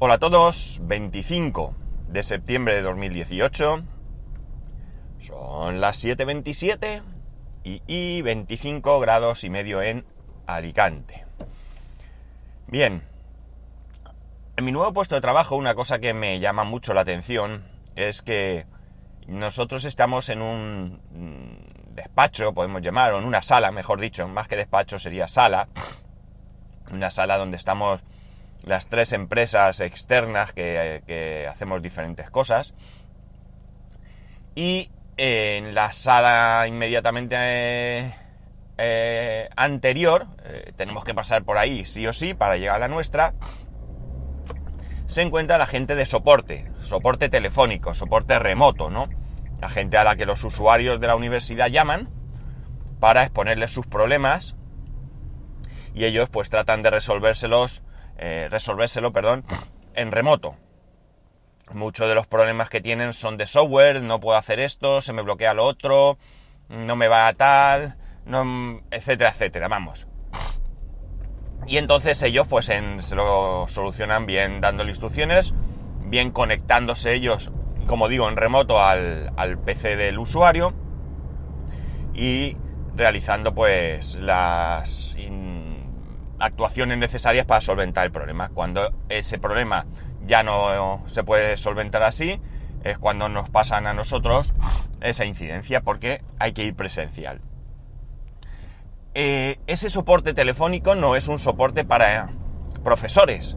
Hola a todos, 25 de septiembre de 2018. Son las 7.27 y, y 25 grados y medio en Alicante. Bien, en mi nuevo puesto de trabajo una cosa que me llama mucho la atención es que nosotros estamos en un despacho, podemos llamar, o en una sala, mejor dicho, más que despacho sería sala, una sala donde estamos las tres empresas externas que, hacemos diferentes cosas. Y en la sala inmediatamente eh, eh, anterior, eh, tenemos que pasar por ahí sí o sí para llegar a la nuestra, se encuentra la gente de soporte, soporte telefónico, soporte remoto, ¿no? La gente a la que los usuarios de la universidad llaman para exponerles sus problemas y ellos pues tratan de resolvérselos eh, resolvérselo, perdón, en remoto. Muchos de los problemas que tienen son de software, no puedo hacer esto, se me bloquea lo otro, no me va a tal, no, etcétera, etcétera, vamos. Y entonces ellos pues se lo solucionan bien dándole instrucciones, bien conectándose ellos, como digo, en remoto al, al PC del usuario y realizando pues las actuaciones necesarias para solventar el problema. Cuando ese problema ya no se puede solventar así, es cuando nos pasan a nosotros esa incidencia, porque hay que ir presencial. Eh, ese soporte telefónico no es un soporte para profesores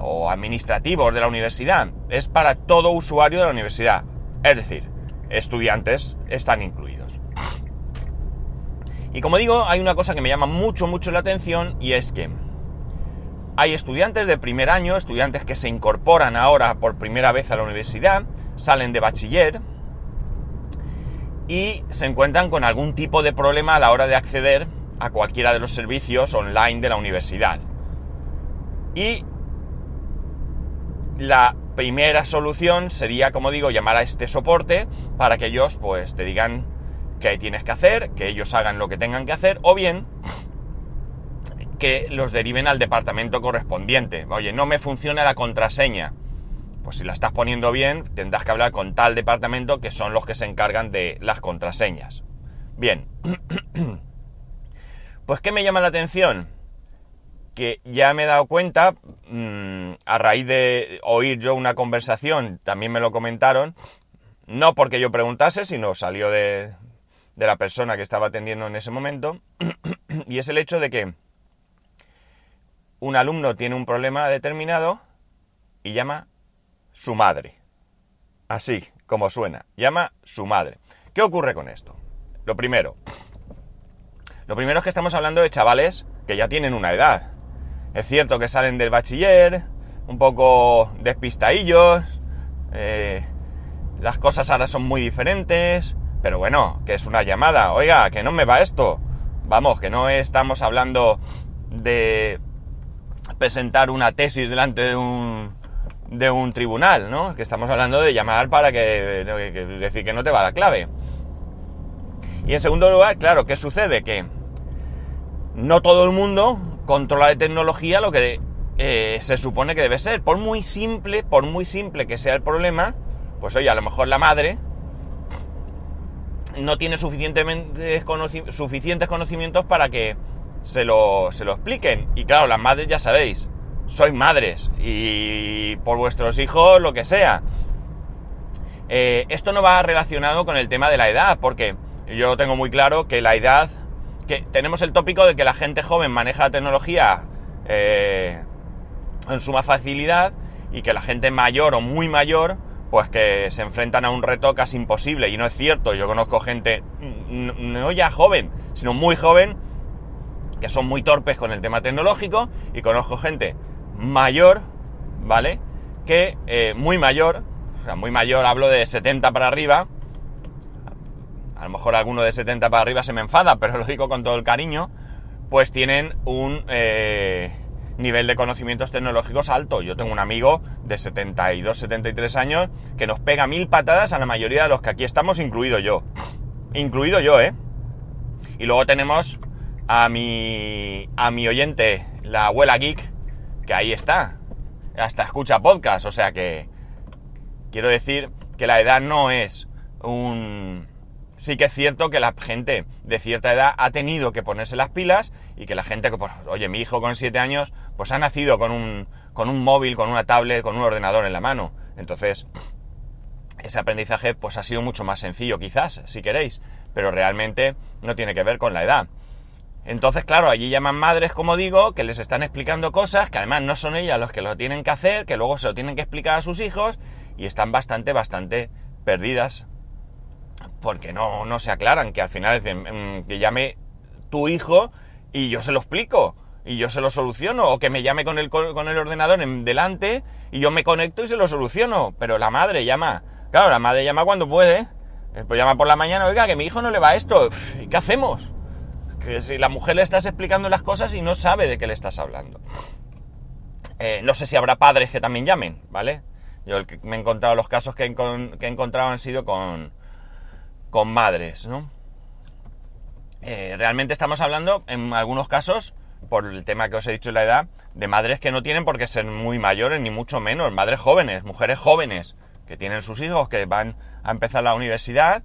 o administrativos de la universidad, es para todo usuario de la universidad. Es decir, estudiantes están incluidos. Y como digo, hay una cosa que me llama mucho, mucho la atención y es que hay estudiantes de primer año, estudiantes que se incorporan ahora por primera vez a la universidad, salen de bachiller y se encuentran con algún tipo de problema a la hora de acceder a cualquiera de los servicios online de la universidad. Y la primera solución sería, como digo, llamar a este soporte para que ellos pues te digan que tienes que hacer, que ellos hagan lo que tengan que hacer, o bien que los deriven al departamento correspondiente. Oye, no me funciona la contraseña. Pues si la estás poniendo bien, tendrás que hablar con tal departamento que son los que se encargan de las contraseñas. Bien. Pues ¿qué me llama la atención? Que ya me he dado cuenta, mm, a raíz de oír yo una conversación, también me lo comentaron, no porque yo preguntase, sino salió de, de la persona que estaba atendiendo en ese momento, y es el hecho de que un alumno tiene un problema determinado y llama su madre. Así como suena, llama su madre. ¿Qué ocurre con esto? Lo primero, lo primero es que estamos hablando de chavales que ya tienen una edad. Es cierto que salen del bachiller, un poco despistadillos, eh, las cosas ahora son muy diferentes, pero bueno, que es una llamada. Oiga, que no me va esto. Vamos, que no estamos hablando de presentar una tesis delante de un, de un tribunal, ¿no? Que estamos hablando de llamar para que, decir que no te va la clave. Y en segundo lugar, claro, ¿qué sucede? Que no todo el mundo controla de tecnología lo que eh, se supone que debe ser. Por muy simple, por muy simple que sea el problema, pues oye, a lo mejor la madre no tiene suficientemente suficientes conocimientos para que se lo, se lo expliquen. Y claro, las madres ya sabéis, sois madres y por vuestros hijos lo que sea. Eh, esto no va relacionado con el tema de la edad, porque yo tengo muy claro que la edad, que tenemos el tópico de que la gente joven maneja la tecnología eh, en suma facilidad y que la gente mayor o muy mayor pues que se enfrentan a un reto casi imposible. Y no es cierto, yo conozco gente, no ya joven, sino muy joven, que son muy torpes con el tema tecnológico, y conozco gente mayor, ¿vale? Que eh, muy mayor, o sea, muy mayor, hablo de 70 para arriba, a lo mejor alguno de 70 para arriba se me enfada, pero lo digo con todo el cariño, pues tienen un... Eh, nivel de conocimientos tecnológicos alto. Yo tengo un amigo de 72, 73 años que nos pega mil patadas a la mayoría de los que aquí estamos, incluido yo. Incluido yo, ¿eh? Y luego tenemos a mi, a mi oyente, la abuela geek, que ahí está. hasta escucha podcast, o sea que quiero decir que la edad no es un... Sí que es cierto que la gente de cierta edad ha tenido que ponerse las pilas y que la gente que, pues, oye, mi hijo con 7 años, pues ha nacido con un, con un móvil, con una tablet, con un ordenador en la mano. Entonces, ese aprendizaje pues ha sido mucho más sencillo quizás, si queréis, pero realmente no tiene que ver con la edad. Entonces, claro, allí llaman madres, como digo, que les están explicando cosas que además no son ellas los que lo tienen que hacer, que luego se lo tienen que explicar a sus hijos y están bastante, bastante perdidas porque no, no se aclaran, que al final dicen mm, que llame tu hijo y yo se lo explico y yo se lo soluciono, o que me llame con el, con el ordenador en delante y yo me conecto y se lo soluciono, pero la madre llama, claro, la madre llama cuando puede, eh, pues llama por la mañana, oiga, que mi hijo no le va esto, ¿y qué hacemos? Que si la mujer le estás explicando las cosas y no sabe de qué le estás hablando. Eh, no sé si habrá padres que también llamen, ¿vale? Yo el que me he encontrado, los casos que he, que encontrado han sido con, con madres, ¿no? Eh, realmente estamos hablando, en algunos casos, por el tema que os he dicho de la edad, de madres que no tienen por qué ser muy mayores, ni mucho menos, madres jóvenes, mujeres jóvenes, que tienen sus hijos, que van a empezar la universidad,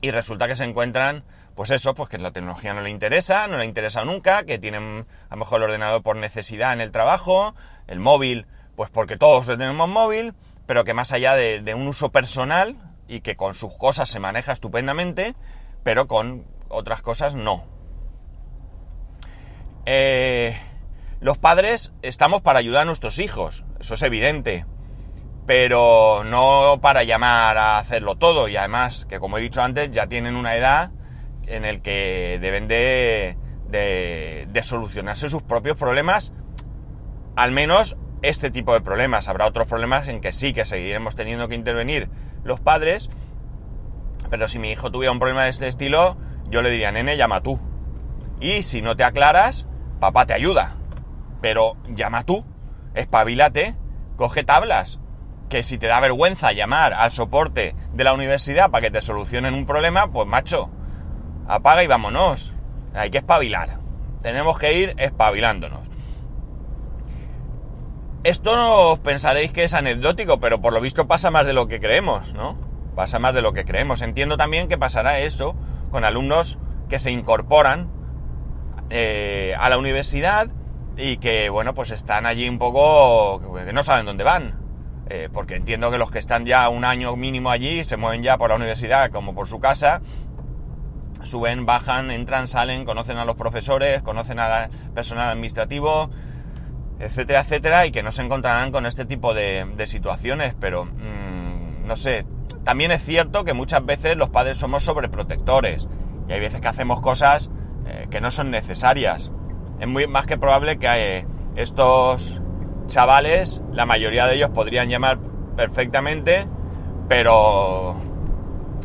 y resulta que se encuentran, pues eso, pues que la tecnología no le interesa, no le ha interesado nunca, que tienen a lo mejor el ordenador por necesidad en el trabajo, el móvil, pues porque todos tenemos móvil, pero que más allá de un uso personal, y que con sus cosas se maneja estupendamente, pero con otras cosas no. Eh, los padres estamos para ayudar a nuestros hijos, eso es evidente, pero no para llamar a hacerlo todo y además que como he dicho antes ya tienen una edad en el que deben de, de solucionarse sus propios problemas, al menos este tipo de problemas. Habrá otros problemas en que sí que seguiremos teniendo que intervenir los padres, pero si mi hijo tuviera un problema de este estilo, yo le diría, nene, llama tú. Y si no te aclaras, papá te ayuda. Pero llama tú, espabilate, coge tablas. Que si te da vergüenza llamar al soporte de la universidad para que te solucionen un problema, pues macho, apaga y vámonos. Hay que espabilar. Tenemos que ir espabilándonos. Esto no os pensaréis que es anecdótico, pero por lo visto pasa más de lo que creemos, ¿no? Pasa más de lo que creemos. Entiendo también que pasará eso con alumnos que se incorporan eh, a la universidad y que, bueno, pues están allí un poco... que no saben dónde van. Eh, porque entiendo que los que están ya un año mínimo allí se mueven ya por la universidad como por su casa, suben, bajan, entran, salen, conocen a los profesores, conocen al personal administrativo, etcétera, etcétera, y que no se encontrarán con este tipo de, situaciones, pero mm, no sé, también es cierto que muchas veces los padres somos sobreprotectores y hay veces que hacemos cosas eh, que no son necesarias. Es muy más que probable que eh, estos chavales, la mayoría de ellos podrían llamar perfectamente, pero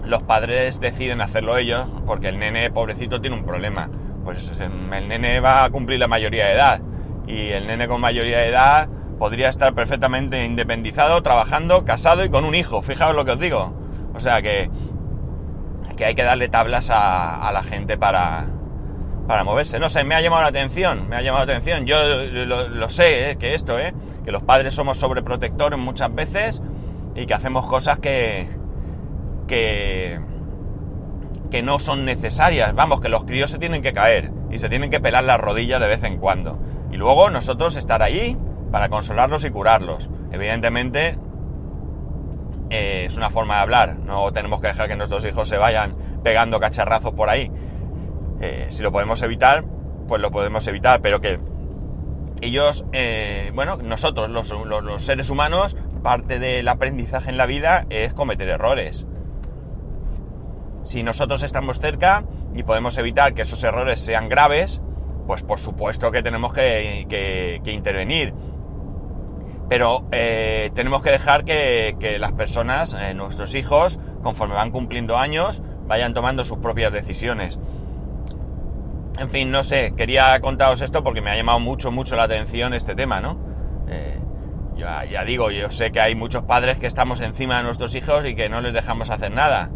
los padres deciden hacerlo ellos porque el nene pobrecito tiene un problema. Pues el nene va a cumplir la mayoría de edad y el nene con mayoría de edad podría estar perfectamente independizado, trabajando, casado y con un hijo. Fijaos lo que os digo. O sea que, que hay que darle tablas a, la gente para, para moverse. No sé, me ha llamado la atención, me ha llamado la atención. Yo lo, sé, eh, que esto, eh, que los padres somos sobreprotectores muchas veces y que hacemos cosas que, que, que no son necesarias. Vamos, que los críos se tienen que caer y se tienen que pelar las rodillas de vez en cuando. Y luego nosotros estar allí para consolarlos y curarlos. Evidentemente eh, es una forma de hablar, no tenemos que dejar que nuestros hijos se vayan pegando cacharrazos por ahí. Eh, si lo podemos evitar, pues lo podemos evitar, pero que ellos, eh, bueno, nosotros los, seres humanos, parte del aprendizaje en la vida es cometer errores. Si nosotros estamos cerca y podemos evitar que esos errores sean graves, pues por supuesto que tenemos que, intervenir. Pero eh, tenemos que dejar que, las personas, nuestros hijos, conforme van cumpliendo años, vayan tomando sus propias decisiones. En fin, no sé, quería contaros esto porque me ha llamado mucho, mucho la atención este tema, ¿no? Eh, ya, ya, digo, yo sé que hay muchos padres que estamos encima de nuestros hijos y que no les dejamos hacer nada.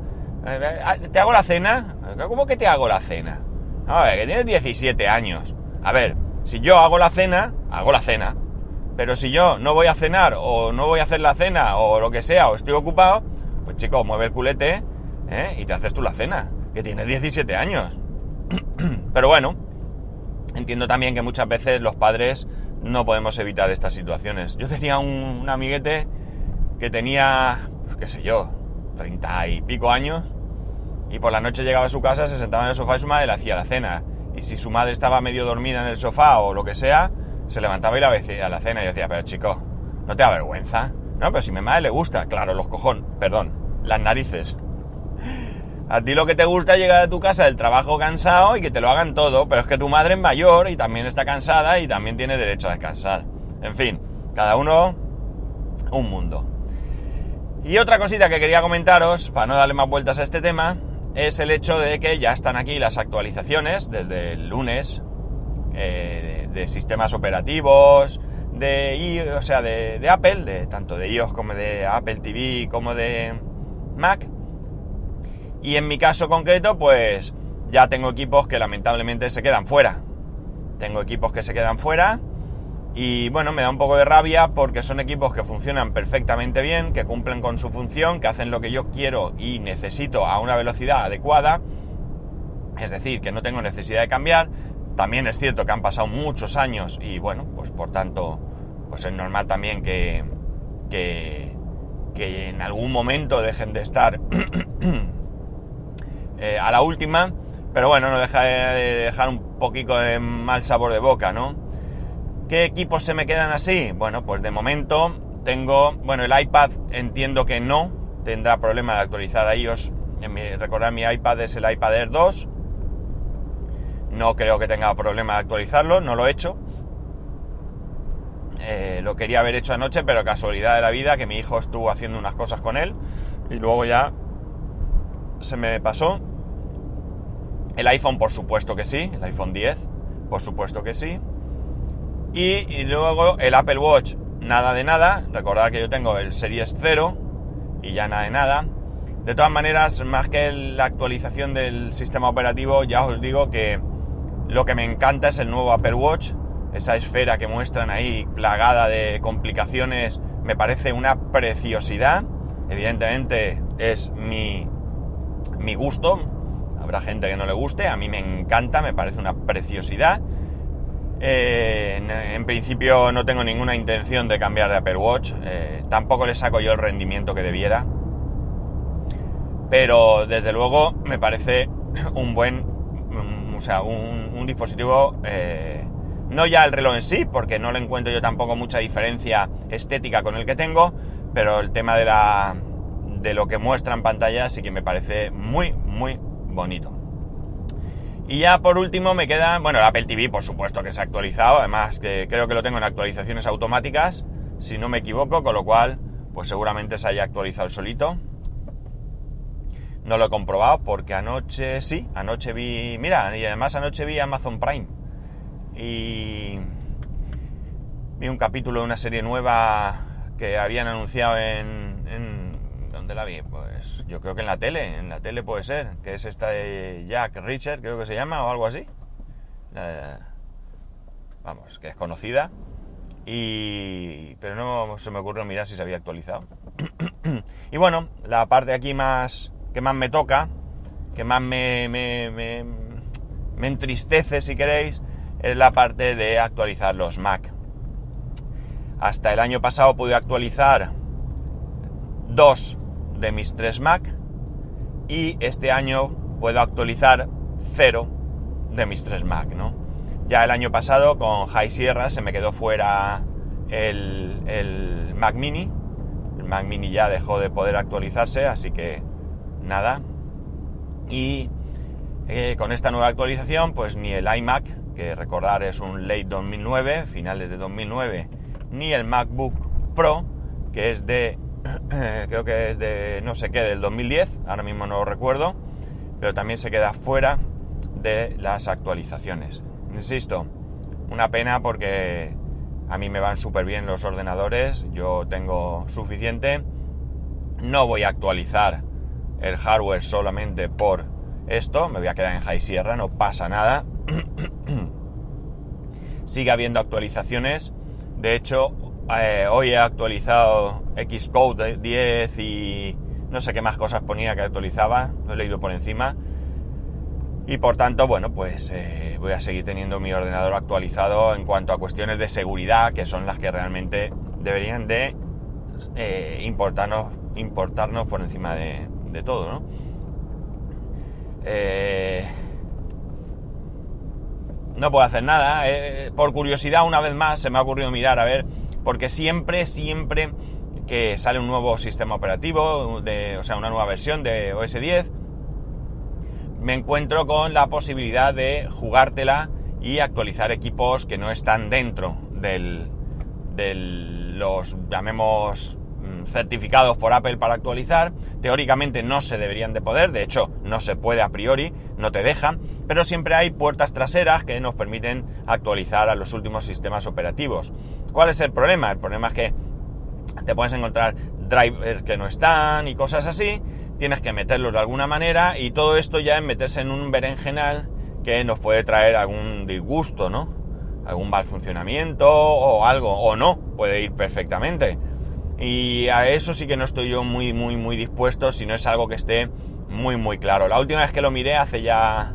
¿Te hago la cena? ¿Cómo que te hago la cena? A ver, que tienes 17 años. A ver, si yo hago la cena, hago la cena. Pero si yo no voy a cenar o no voy a hacer la cena o lo que sea o estoy ocupado, pues chico, mueve el culete ¿eh? y te haces tú la cena, que tienes 17 años. Pero bueno, entiendo también que muchas veces los padres no podemos evitar estas situaciones. Yo tenía un, amiguete que tenía, pues, qué sé yo, 30 y pico años y por la noche llegaba a su casa, se sentaba en el sofá y su madre le hacía la cena. Y si su madre estaba medio dormida en el sofá o lo que sea, se levantaba y la a la cena y decía, pero chico, ¿no te da vergüenza? No, pero si mi madre le gusta, claro, los cojones, perdón, las narices. A ti lo que te gusta es llegar a tu casa del trabajo cansado y que te lo hagan todo, pero es que tu madre es mayor y también está cansada y también tiene derecho a descansar. En fin, cada uno un mundo. Y otra cosita que quería comentaros, para no darle más vueltas a este tema, es el hecho de que ya están aquí las actualizaciones desde el lunes eh, de, sistemas operativos, de, o sea, de, de Apple, de, tanto de iOS como de Apple TV como de Mac y en mi caso concreto, pues ya tengo equipos que lamentablemente se quedan fuera. Tengo equipos que se quedan fuera y bueno, me da un poco de rabia porque son equipos que funcionan perfectamente bien, que cumplen con su función, que hacen lo que yo quiero y necesito a una velocidad adecuada. Es decir, que no tengo necesidad de cambiar. También es cierto que han pasado muchos años y bueno, pues por tanto, pues es normal también que, que, en algún momento dejen de estar Eh, a la última, pero bueno, no deja de dejar un poquito de mal sabor de boca, ¿no? ¿Qué equipos se me quedan así? Bueno, pues de momento tengo, bueno, el iPad entiendo que no tendrá problema de actualizar a iOS. En mi, recordad, mi iPad es el iPad Air 2. No creo que tenga problema de actualizarlo, no lo he hecho. Eh, lo quería haber hecho anoche, pero casualidad de la vida que mi hijo estuvo haciendo unas cosas con él y luego ya se me pasó. El iPhone, por supuesto que sí. El iPhone 10, por supuesto que sí. Y, luego el Apple Watch, nada de nada. Recordad que yo tengo el Series 0 y ya nada de nada. De todas maneras, más que la actualización del sistema operativo, ya os digo que lo que me encanta es el nuevo Apple Watch. Esa esfera que muestran ahí plagada de complicaciones me parece una preciosidad. Evidentemente es mi, mi gusto, Habrá gente que no le guste, a mí me encanta, me parece una preciosidad. Eh, en, principio no tengo ninguna intención de cambiar de Apple Watch, eh, tampoco le saco yo el rendimiento que debiera. Pero desde luego me parece un buen, o sea, un, dispositivo, eh, no ya el reloj en sí, porque no le encuentro yo tampoco mucha diferencia estética con el que tengo, pero el tema de la, de lo que muestra en pantalla sí que me parece muy, muy bonito. Y ya por último me queda, bueno, el Apple TV por supuesto que se ha actualizado, además que creo que lo tengo en actualizaciones automáticas, si no me equivoco, con lo cual pues seguramente se haya actualizado solito. No lo he comprobado porque anoche sí, anoche vi, mira, y además anoche vi Amazon Prime y vi un capítulo de una serie nueva que habían anunciado en, en ¿dónde la vi? Pues yo creo que en la tele, en la tele puede ser, que es esta de Jack Richard, creo que se llama, o algo así. vamos, que es conocida. Y, pero no se me ocurrió mirar si se había actualizado. y bueno, la parte aquí más que más me toca, que más me, me, me, me entristece, si queréis, es la parte de actualizar los Mac. Hasta el año pasado pude actualizar dos de mis 3 Mac y este año puedo actualizar 0 de mis 3 Mac, ¿no? Ya el año pasado con High Sierra se me quedó fuera el, Mac Mini. El Mac Mini ya dejó de poder actualizarse, así que nada. Y eh, con esta nueva actualización, pues ni el iMac, que recordar es un late 2009, finales de 2009, ni el MacBook Pro, que es de creo que es de no sé qué, del 2010, ahora mismo no lo recuerdo, pero también se queda fuera de las actualizaciones. Insisto, una pena porque a mí me van súper bien los ordenadores, yo tengo suficiente, no voy a actualizar el hardware solamente por esto, me voy a quedar en High Sierra, no pasa nada. Sigue habiendo actualizaciones, de hecho, Eh, hoy he actualizado Xcode 10 y no sé qué más cosas ponía que actualizaba, lo he leído por encima. Y por tanto, bueno, pues eh, voy a seguir teniendo mi ordenador actualizado en cuanto a cuestiones de seguridad, que son las que realmente deberían de eh, importarnos, importarnos por encima de, todo, ¿no? Eh, no puedo hacer nada. por curiosidad, una vez más, se me ha ocurrido mirar, a ver, porque siempre, siempre que sale un nuevo sistema operativo, o sea, una nueva versión de OS 10, me encuentro con la posibilidad de jugártela y actualizar equipos que no están dentro del, de los, llamemos, certificados por Apple para actualizar. Teóricamente no se deberían de poder, de hecho no se puede a priori, no te dejan, pero siempre hay puertas traseras que nos permiten actualizar a los últimos sistemas operativos. ¿Cuál es el problema? El problema es que te puedes encontrar drivers que no están y cosas así, tienes que meterlos de alguna manera y todo esto ya es meterse en un berenjenal que nos puede traer algún disgusto, ¿no? Algún mal funcionamiento o algo, o no, puede ir perfectamente. Y a eso sí que no estoy yo muy, muy, muy dispuesto si no es algo que esté muy, muy claro. La última vez que lo miré hace ya...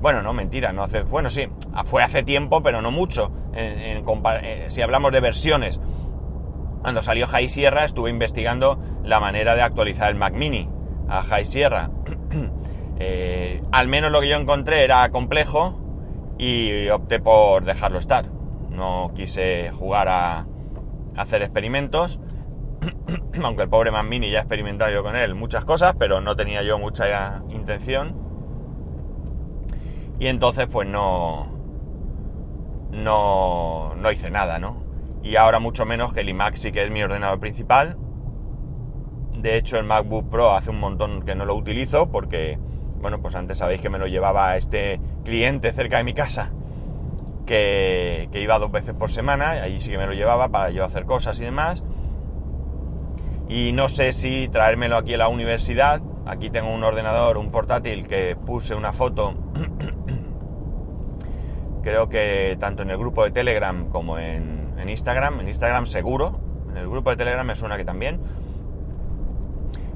Bueno, no, mentira, no hace... Bueno, sí, fue hace tiempo, pero no mucho. Eh, si hablamos de versiones. Cuando salió High Sierra estuve investigando la manera de actualizar el Mac Mini a High Sierra. Eh, al menos lo que yo encontré era complejo y opté por dejarlo estar. No quise jugar a, hacer experimentos, aunque el pobre Man Mini ya he experimentado yo con él muchas cosas, pero no tenía yo mucha intención. Y entonces pues no, no, no hice nada, ¿no? Y ahora mucho menos que el iMac sí que es mi ordenador principal de hecho, el MacBook Pro hace un montón que no lo utilizo porque, bueno, pues antes sabéis que me lo llevaba este cliente cerca de mi casa, que, iba dos veces por semana, y allí sí que me lo llevaba para yo hacer cosas y demás. Y no sé si traérmelo aquí a la universidad. Aquí tengo un ordenador, un portátil que puse una foto. Creo que tanto en el grupo de Telegram como en, en Instagram. En Instagram seguro. En el grupo de Telegram me suena que también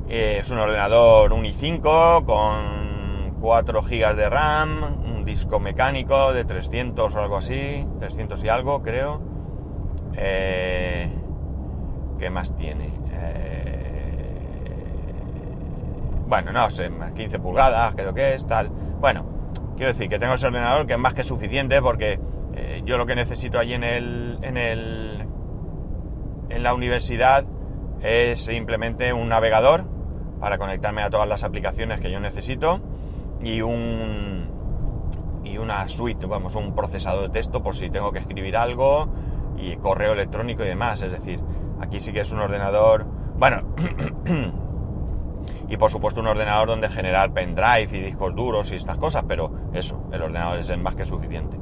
eh, es un ordenador un i5 con 4 GB de RAM, un disco mecánico de 300 o algo así, 300 y algo creo. Eh, ¿Qué más tiene? Eh, bueno, no sé, 15 pulgadas creo que es, tal. Bueno, quiero decir que tengo ese ordenador que es más que suficiente porque yo lo que necesito allí en el, en el en la universidad es simplemente un navegador para conectarme a todas las aplicaciones que yo necesito y un y una suite, vamos, un procesador de texto por si tengo que escribir algo y correo electrónico y demás, es decir, aquí sí que es un ordenador, bueno, y por supuesto un ordenador donde generar pendrive y discos duros y estas cosas, pero eso, el ordenador es más que suficiente.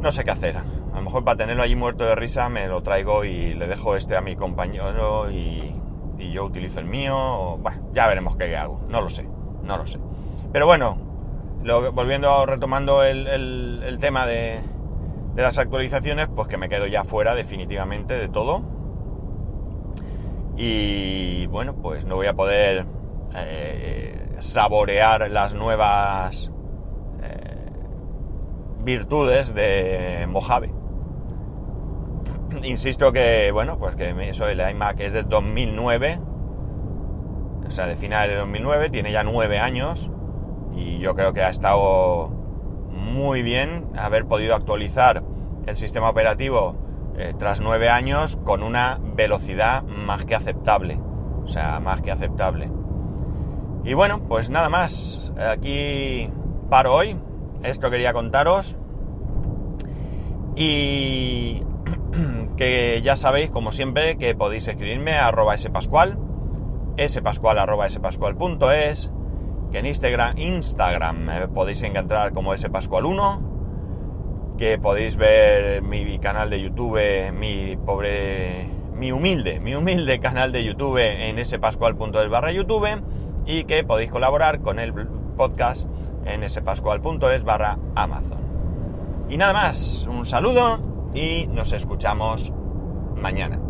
No sé qué hacer. A lo mejor para tenerlo allí muerto de risa me lo traigo y le dejo este a mi compañero y, y yo utilizo el mío. bueno, ya veremos qué hago. No lo sé, no lo sé. Pero bueno, volviendo, retomando el, tema de, las actualizaciones, pues que me quedo ya fuera definitivamente de todo. Y bueno, pues no voy a poder eh, saborear las nuevas eh, virtudes de Mojave insisto que, bueno, pues que eso, el iMac es de 2009, o sea, de finales de 2009, tiene ya nueve años y yo creo que ha estado muy bien haber podido actualizar el sistema operativo eh, tras nueve años con una velocidad más que aceptable, o sea, más que aceptable. Y bueno, pues nada más, aquí paro hoy, esto quería contaros. Y que ya sabéis, como siempre, que podéis escribirme a arroba spascual, spascual arroba spascual.es, que en Instagram, Instagram podéis encontrar como spascual1, que podéis ver mi canal de YouTube, mi pobre, mi humilde, mi humilde canal de YouTube en spascual.es barra YouTube, y que podéis colaborar con el podcast en spascual.es barra Amazon. Y nada más, un saludo y nos escuchamos mañana.